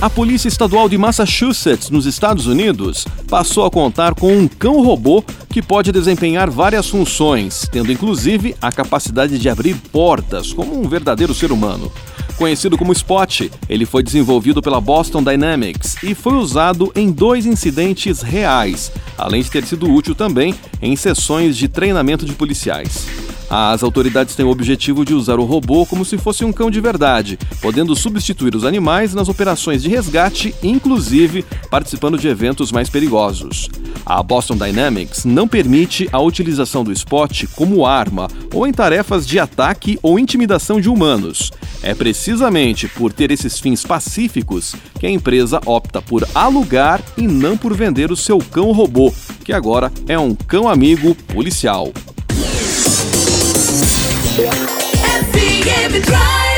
A Polícia Estadual de Massachusetts, nos Estados Unidos, passou a contar com um cão robô que pode desempenhar várias funções, tendo inclusive a capacidade de abrir portas, como um verdadeiro ser humano. Conhecido como Spot, ele foi desenvolvido pela Boston Dynamics e foi usado em dois incidentes reais, além de ter sido útil também em sessões de treinamento de policiais. As autoridades têm o objetivo de usar o robô como se fosse um cão de verdade, podendo substituir os animais nas operações de resgate, inclusive participando de eventos mais perigosos. A Boston Dynamics não permite a utilização do Spot como arma ou em tarefas de ataque ou intimidação de humanos. É precisamente por ter esses fins pacíficos que a empresa opta por alugar e não por vender o seu cão robô, que agora é um cão amigo policial. Every, every drive.